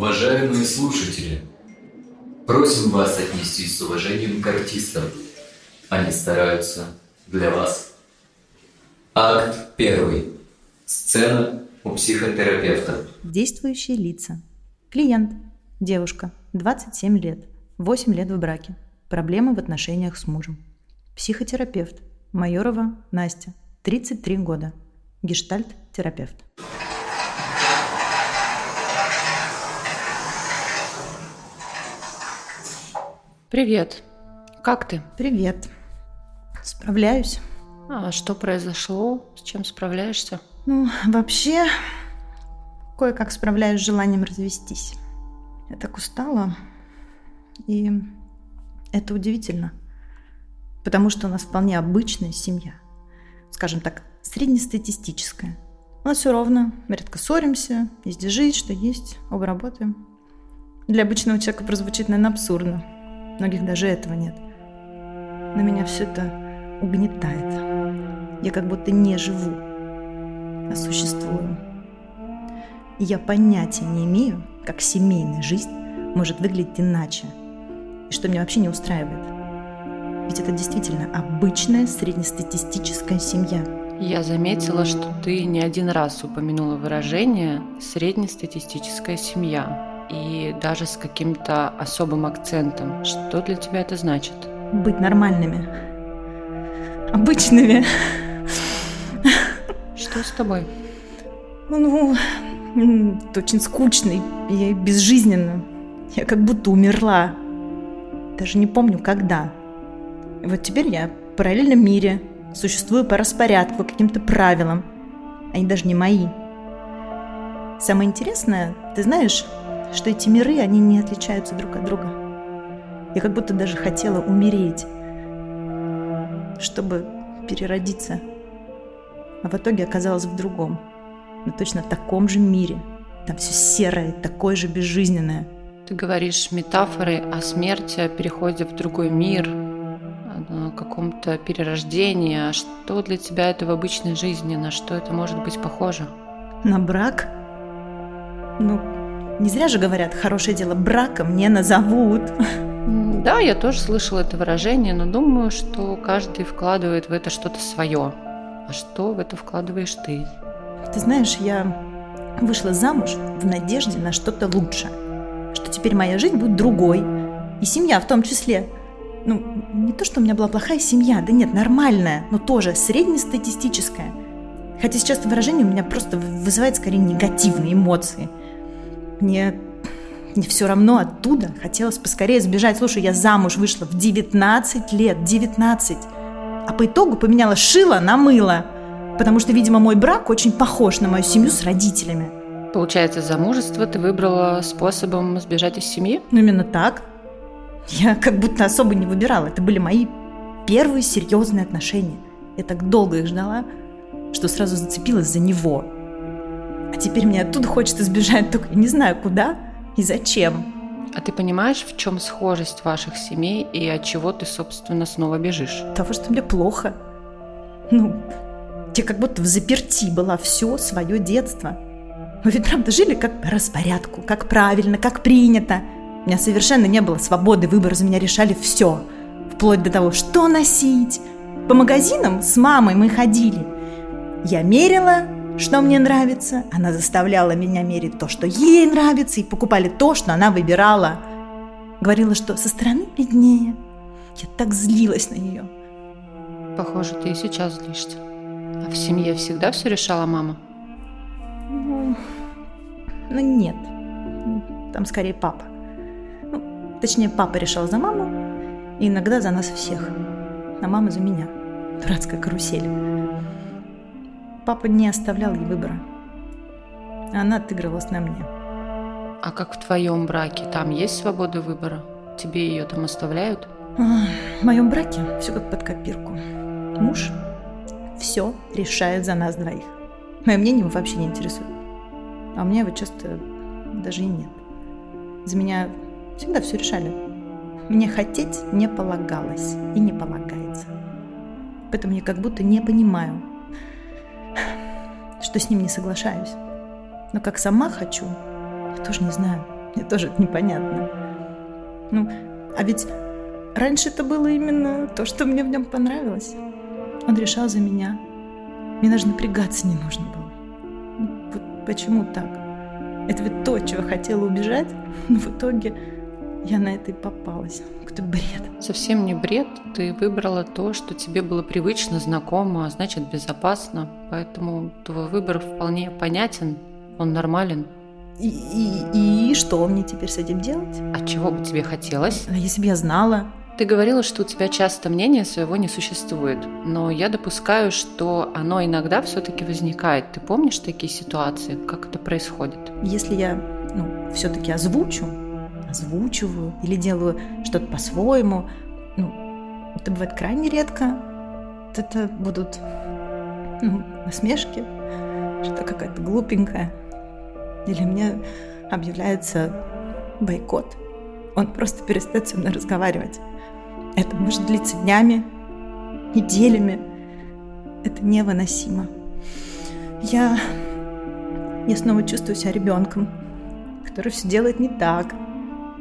Уважаемые слушатели, просим вас отнестись с уважением к артистам. Они стараются для вас. Акт первый. Сцена у психотерапевта. Действующие лица. Клиент. Девушка. 27 лет. 8 лет в браке. Проблемы в отношениях с мужем. Психотерапевт. Майорова Настя. 33 года. Гештальт-терапевт. Привет. Как ты? Привет. Справляюсь. А что произошло? С чем справляешься? Ну, вообще, кое-как справляюсь с желанием развестись. Я так устала. И это удивительно. Потому что у нас вполне обычная семья. Скажем так, среднестатистическая. У нас все ровно. Мы редко ссоримся, есть жить, что есть, оба работаем. Для обычного человека прозвучит, наверное, абсурдно многих даже этого нет. Но меня все это угнетает. Я как будто не живу, а существую. И я понятия не имею, как семейная жизнь может выглядеть иначе. И что меня вообще не устраивает. Ведь это действительно обычная среднестатистическая семья. Я заметила, что ты не один раз упомянула выражение «среднестатистическая семья» и даже с каким-то особым акцентом. Что для тебя это значит? Быть нормальными. Обычными. Что с тобой? Ну, это очень скучно и безжизненно. Я как будто умерла. Даже не помню, когда. И вот теперь я в параллельном мире, существую по распорядку, каким-то правилам. Они даже не мои. Самое интересное, ты знаешь, что эти миры, они не отличаются друг от друга. Я как будто даже хотела умереть, чтобы переродиться. А в итоге оказалась в другом, но точно таком же мире. Там все серое, такое же безжизненное. Ты говоришь метафоры о смерти, о переходе в другой мир, о каком-то перерождении. А что для тебя это в обычной жизни? На что это может быть похоже? На брак? Ну, не зря же говорят, хорошее дело браком не назовут. Да, я тоже слышала это выражение, но думаю, что каждый вкладывает в это что-то свое. А что в это вкладываешь ты? Ты знаешь, я вышла замуж в надежде на что-то лучшее. Что теперь моя жизнь будет другой. И семья в том числе. Ну, не то, что у меня была плохая семья, да нет, нормальная, но тоже среднестатистическая. Хотя сейчас это выражение у меня просто вызывает скорее негативные эмоции – мне не все равно оттуда. Хотелось поскорее сбежать. Слушай, я замуж вышла в 19 лет, 19. А по итогу поменяла шило на мыло. Потому что, видимо, мой брак очень похож на мою семью с родителями. Получается, замужество ты выбрала способом сбежать из семьи? Ну, именно так. Я как будто особо не выбирала. Это были мои первые серьезные отношения. Я так долго их ждала, что сразу зацепилась за него – теперь мне оттуда хочется сбежать, только не знаю куда и зачем. А ты понимаешь, в чем схожесть ваших семей и от чего ты, собственно, снова бежишь? Того, что мне плохо. Ну, я как будто в заперти была все свое детство. Мы ведь правда жили как по распорядку, как правильно, как принято. У меня совершенно не было свободы выбора, за меня решали все. Вплоть до того, что носить. По магазинам с мамой мы ходили. Я мерила, что мне нравится. Она заставляла меня мерить то, что ей нравится, и покупали то, что она выбирала. Говорила, что со стороны виднее. Я так злилась на нее. Похоже, ты и сейчас злишься. А в семье всегда все решала мама? Ну, ну нет. Там скорее папа. Ну, точнее, папа решал за маму, и иногда за нас всех. А мама за меня. дурацкая карусель. Папа не оставлял ей выбора. Она отыгрывалась на мне. А как в твоем браке? Там есть свобода выбора? Тебе ее там оставляют? В моем браке все как под копирку. Муж все решает за нас двоих. Мое мнение его вообще не интересует. А у меня его часто даже и нет. За меня всегда все решали. Мне хотеть не полагалось и не полагается. Поэтому я как будто не понимаю, что с ним не соглашаюсь. Но как сама хочу, я тоже не знаю. Мне тоже это непонятно. Ну, а ведь раньше это было именно то, что мне в нем понравилось. Он решал за меня. Мне даже напрягаться не нужно было. Ну, почему так? Это ведь то, чего хотела убежать, но в итоге я на это и попалась. Какой-то бред. Совсем не бред. Ты выбрала то, что тебе было привычно, знакомо, а значит безопасно. Поэтому твой выбор вполне понятен, он нормален. И, и, и что мне теперь с этим делать? А чего бы тебе хотелось? А если бы я знала? Ты говорила, что у тебя часто мнения своего не существует, но я допускаю, что оно иногда все-таки возникает. Ты помнишь такие ситуации? Как это происходит? Если я ну, все-таки озвучу, озвучиваю или делаю что-то по-своему, ну, это бывает крайне редко. Это будут ну, насмешки, что какая-то глупенькая. Или мне объявляется бойкот. Он просто перестает со мной разговаривать. Это может длиться днями, неделями. Это невыносимо. Я, я снова чувствую себя ребенком, который все делает не так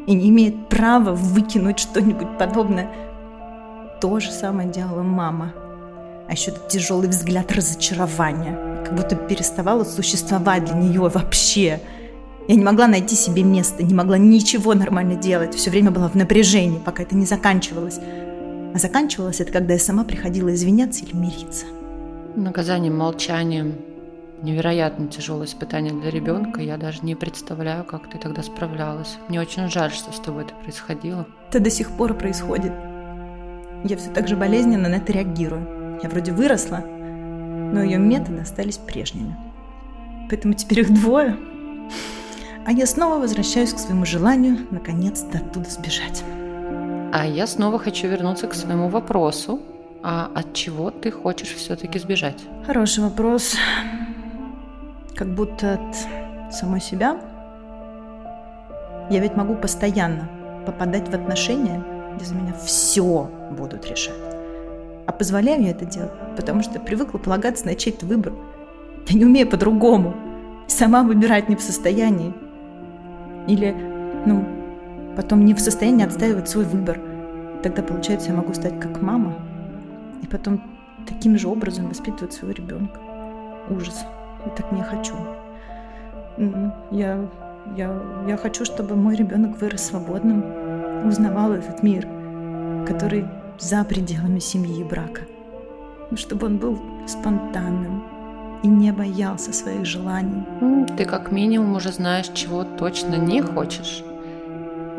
и не имеет права выкинуть что-нибудь подобное. То же самое делала мама. А еще этот тяжелый взгляд разочарования, как будто переставала существовать для нее вообще. Я не могла найти себе место, не могла ничего нормально делать. Все время была в напряжении, пока это не заканчивалось. А заканчивалось это, когда я сама приходила извиняться или мириться. Наказанием молчанием невероятно тяжелое испытание для ребенка. Я даже не представляю, как ты тогда справлялась. Мне очень жаль, что с тобой это происходило. Это до сих пор происходит. Я все так же болезненно на это реагирую. Я вроде выросла, но ее методы остались прежними. Поэтому теперь их двое. А я снова возвращаюсь к своему желанию наконец-то оттуда сбежать. А я снова хочу вернуться к своему вопросу. А от чего ты хочешь все-таки сбежать? Хороший вопрос. Как будто от самой себя. Я ведь могу постоянно попадать в отношения, где за меня все будут решать. А позволяю я это делать, потому что привыкла полагаться на чей-то выбор. Я не умею по-другому. Сама выбирать не в состоянии. Или, ну, потом не в состоянии отстаивать свой выбор. Тогда, получается, я могу стать как мама и потом таким же образом воспитывать своего ребенка. Ужас. Так не хочу. Я, я, я хочу, чтобы мой ребенок вырос свободным, узнавал этот мир, который за пределами семьи и брака. Чтобы он был спонтанным и не боялся своих желаний. Ты как минимум уже знаешь, чего точно не хочешь.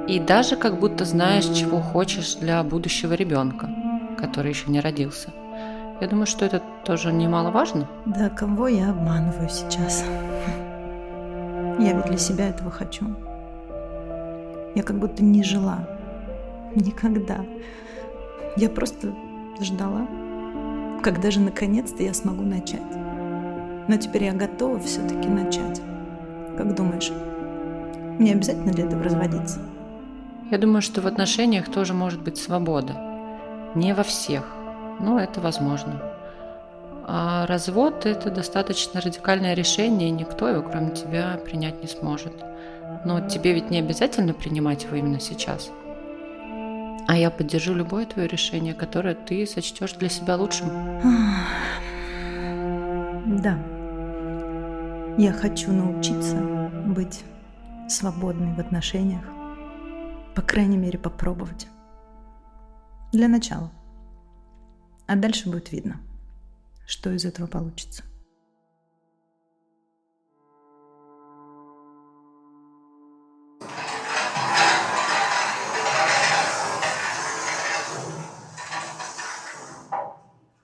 И даже как будто знаешь, чего хочешь для будущего ребенка, который еще не родился. Я думаю, что это тоже немаловажно. Да, кого я обманываю сейчас? Я ведь для себя этого хочу. Я как будто не жила. Никогда. Я просто ждала, когда же наконец-то я смогу начать. Но теперь я готова все-таки начать. Как думаешь, мне обязательно для этого разводиться? Я думаю, что в отношениях тоже может быть свобода. Не во всех, но это возможно. А развод – это достаточно радикальное решение, и никто его, кроме тебя, принять не сможет. Но тебе ведь не обязательно принимать его именно сейчас. А я поддержу любое твое решение, которое ты сочтешь для себя лучшим. Да. Я хочу научиться быть свободной в отношениях. По крайней мере, попробовать. Для начала. А дальше будет видно, что из этого получится.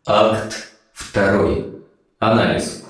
Акт второй. Анализ.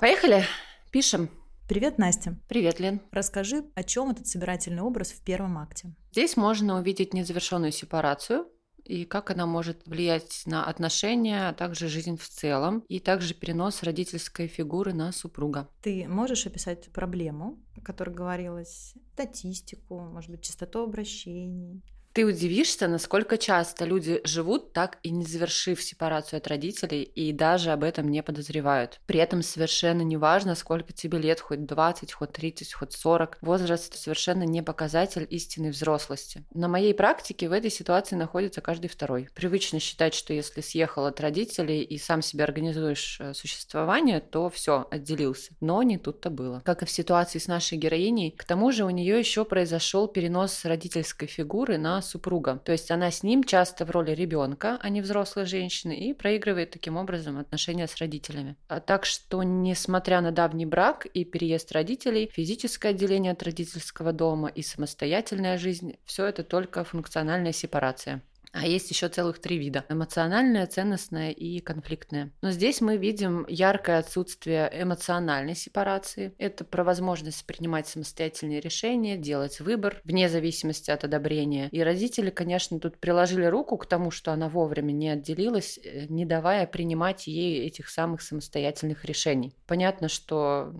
Поехали, пишем. Привет, Настя. Привет, Лен. Расскажи, о чем этот собирательный образ в первом акте. Здесь можно увидеть незавершенную сепарацию, и как она может влиять на отношения, а также жизнь в целом, и также перенос родительской фигуры на супруга. Ты можешь описать проблему, о которой говорилось, статистику, может быть, частоту обращений? Ты удивишься, насколько часто люди живут так и не завершив сепарацию от родителей и даже об этом не подозревают. При этом совершенно не важно, сколько тебе лет, хоть 20, хоть 30, хоть 40. Возраст совершенно не показатель истинной взрослости. На моей практике в этой ситуации находится каждый второй. Привычно считать, что если съехал от родителей и сам себе организуешь э, существование, то все, отделился. Но не тут-то было. Как и в ситуации с нашей героиней, к тому же у нее еще произошел перенос родительской фигуры на супруга. То есть она с ним часто в роли ребенка, а не взрослой женщины, и проигрывает таким образом отношения с родителями. А так что, несмотря на давний брак и переезд родителей, физическое отделение от родительского дома и самостоятельная жизнь – все это только функциональная сепарация. А есть еще целых три вида. Эмоциональное, ценностное и конфликтное. Но здесь мы видим яркое отсутствие эмоциональной сепарации. Это про возможность принимать самостоятельные решения, делать выбор вне зависимости от одобрения. И родители, конечно, тут приложили руку к тому, что она вовремя не отделилась, э, не давая принимать ей этих самых самостоятельных решений. Понятно, что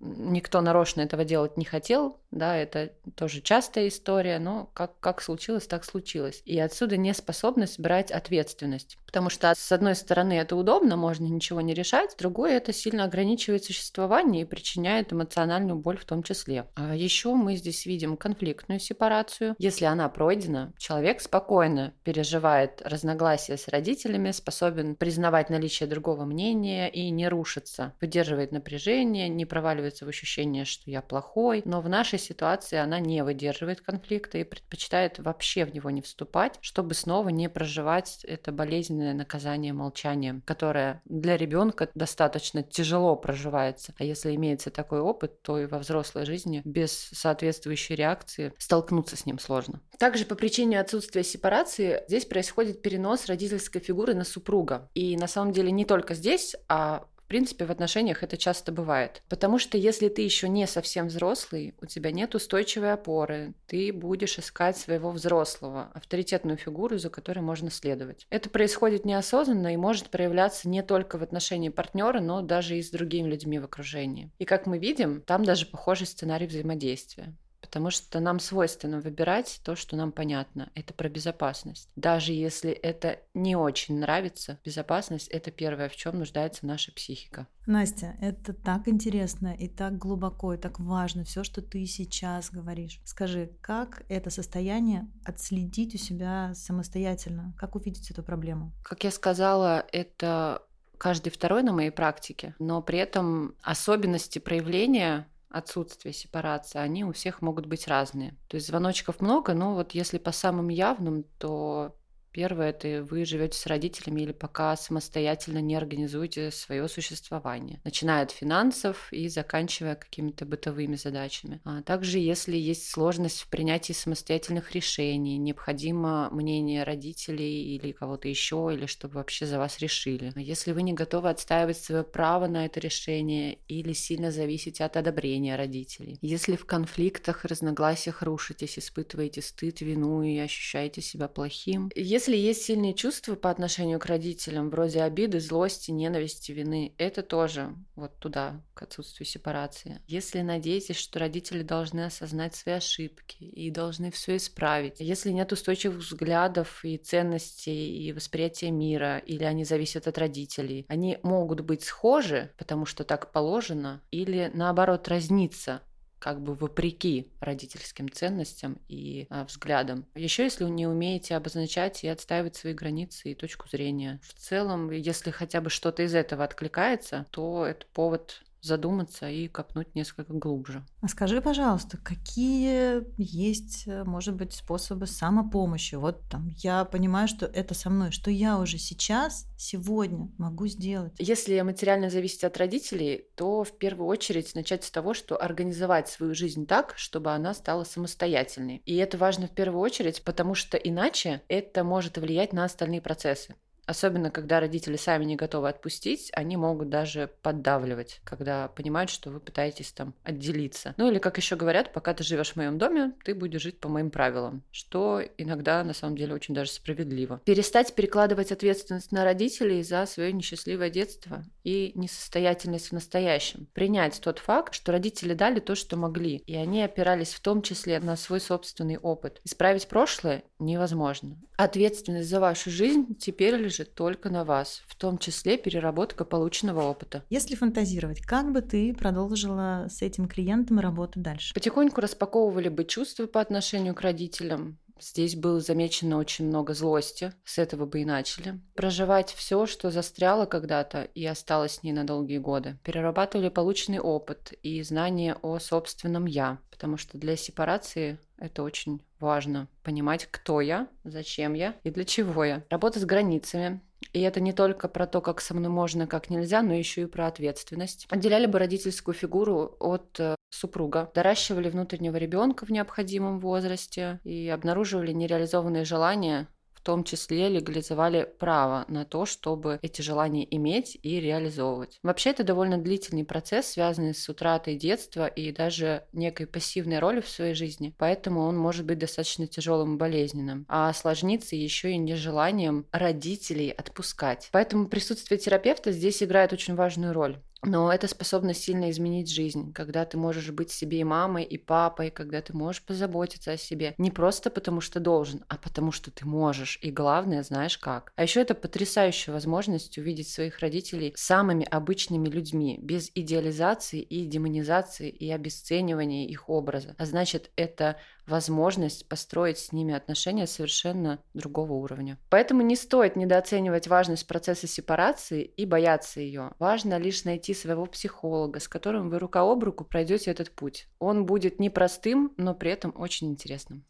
никто нарочно этого делать не хотел, да, это тоже частая история, но как, как случилось, так случилось. И отсюда неспособность брать ответственность. Потому что, с одной стороны, это удобно, можно ничего не решать, с другой, это сильно ограничивает существование и причиняет эмоциональную боль в том числе. А еще мы здесь видим конфликтную сепарацию. Если она пройдена, человек спокойно переживает разногласия с родителями, способен признавать наличие другого мнения и не рушится, выдерживает напряжение, не проваливается в ощущение, что я плохой. Но в нашей ситуации она не выдерживает конфликта и предпочитает вообще в него не вступать, чтобы снова не проживать это болезнь болезненное наказание молчанием, которое для ребенка достаточно тяжело проживается. А если имеется такой опыт, то и во взрослой жизни без соответствующей реакции столкнуться с ним сложно. Также по причине отсутствия сепарации здесь происходит перенос родительской фигуры на супруга. И на самом деле не только здесь, а принципе, в отношениях это часто бывает. Потому что если ты еще не совсем взрослый, у тебя нет устойчивой опоры, ты будешь искать своего взрослого, авторитетную фигуру, за которой можно следовать. Это происходит неосознанно и может проявляться не только в отношении партнера, но даже и с другими людьми в окружении. И как мы видим, там даже похожий сценарий взаимодействия потому что нам свойственно выбирать то, что нам понятно. Это про безопасность. Даже если это не очень нравится, безопасность — это первое, в чем нуждается наша психика. Настя, это так интересно и так глубоко, и так важно, все, что ты сейчас говоришь. Скажи, как это состояние отследить у себя самостоятельно? Как увидеть эту проблему? Как я сказала, это каждый второй на моей практике, но при этом особенности проявления отсутствие сепарации, они у всех могут быть разные. То есть звоночков много, но вот если по самым явным, то Первое – это вы живете с родителями или пока самостоятельно не организуете свое существование, начиная от финансов и заканчивая какими-то бытовыми задачами. А также, если есть сложность в принятии самостоятельных решений, необходимо мнение родителей или кого-то еще, или чтобы вообще за вас решили. А если вы не готовы отстаивать свое право на это решение или сильно зависите от одобрения родителей. Если в конфликтах, разногласиях рушитесь, испытываете стыд, вину и ощущаете себя плохим. Если есть сильные чувства по отношению к родителям, вроде обиды, злости, ненависти, вины, это тоже вот туда, к отсутствию сепарации. Если надеетесь, что родители должны осознать свои ошибки и должны все исправить, если нет устойчивых взглядов и ценностей и восприятия мира, или они зависят от родителей, они могут быть схожи, потому что так положено, или наоборот разниться, как бы вопреки родительским ценностям и а, взглядам. Еще если вы не умеете обозначать и отстаивать свои границы и точку зрения. В целом, если хотя бы что-то из этого откликается, то это повод задуматься и копнуть несколько глубже. А скажи, пожалуйста, какие есть, э, может быть, способы самопомощи? Вот там я понимаю, что это со мной, что я уже сейчас, сегодня могу сделать. Если материально зависеть от родителей, то в первую очередь начать с того, что организовать свою жизнь так, чтобы она стала самостоятельной. И это важно в первую очередь, потому что иначе это может влиять на остальные процессы. Особенно, когда родители сами не готовы отпустить, они могут даже поддавливать, когда понимают, что вы пытаетесь там отделиться. Ну или, как еще говорят, пока ты живешь в моем доме, ты будешь жить по моим правилам, что иногда на самом деле очень даже справедливо. Перестать перекладывать ответственность на родителей за свое несчастливое детство и несостоятельность в настоящем. Принять тот факт, что родители дали то, что могли, и они опирались в том числе на свой собственный опыт. Исправить прошлое невозможно. Ответственность за вашу жизнь теперь лежит только на вас, в том числе переработка полученного опыта. Если фантазировать, как бы ты продолжила с этим клиентом работать дальше? Потихоньку распаковывали бы чувства по отношению к родителям, Здесь было замечено очень много злости, с этого бы и начали. Проживать все, что застряло когда-то и осталось с ней на долгие годы. Перерабатывали полученный опыт и знания о собственном «я», потому что для сепарации это очень важно. Понимать, кто я, зачем я и для чего я. Работа с границами, и это не только про то, как со мной можно, как нельзя, но еще и про ответственность. Отделяли бы родительскую фигуру от э, супруга, доращивали внутреннего ребенка в необходимом возрасте и обнаруживали нереализованные желания в том числе легализовали право на то, чтобы эти желания иметь и реализовывать. Вообще это довольно длительный процесс, связанный с утратой детства и даже некой пассивной роли в своей жизни, поэтому он может быть достаточно тяжелым и болезненным, а осложнится еще и нежеланием родителей отпускать. Поэтому присутствие терапевта здесь играет очень важную роль. Но это способно сильно изменить жизнь, когда ты можешь быть себе и мамой, и папой, когда ты можешь позаботиться о себе. Не просто потому, что должен, а потому, что ты можешь. И главное, знаешь как. А еще это потрясающая возможность увидеть своих родителей самыми обычными людьми, без идеализации и демонизации и обесценивания их образа. А значит, это возможность построить с ними отношения совершенно другого уровня. Поэтому не стоит недооценивать важность процесса сепарации и бояться ее. Важно лишь найти своего психолога, с которым вы рука об руку пройдете этот путь. Он будет непростым, но при этом очень интересным.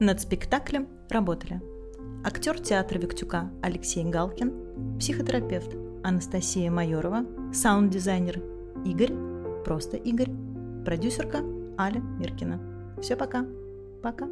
Над спектаклем работали актер театра Виктюка Алексей Галкин, психотерапевт Анастасия Майорова, саунд-дизайнер Игорь, просто Игорь, продюсерка Аля Миркина. Все, пока. Пока.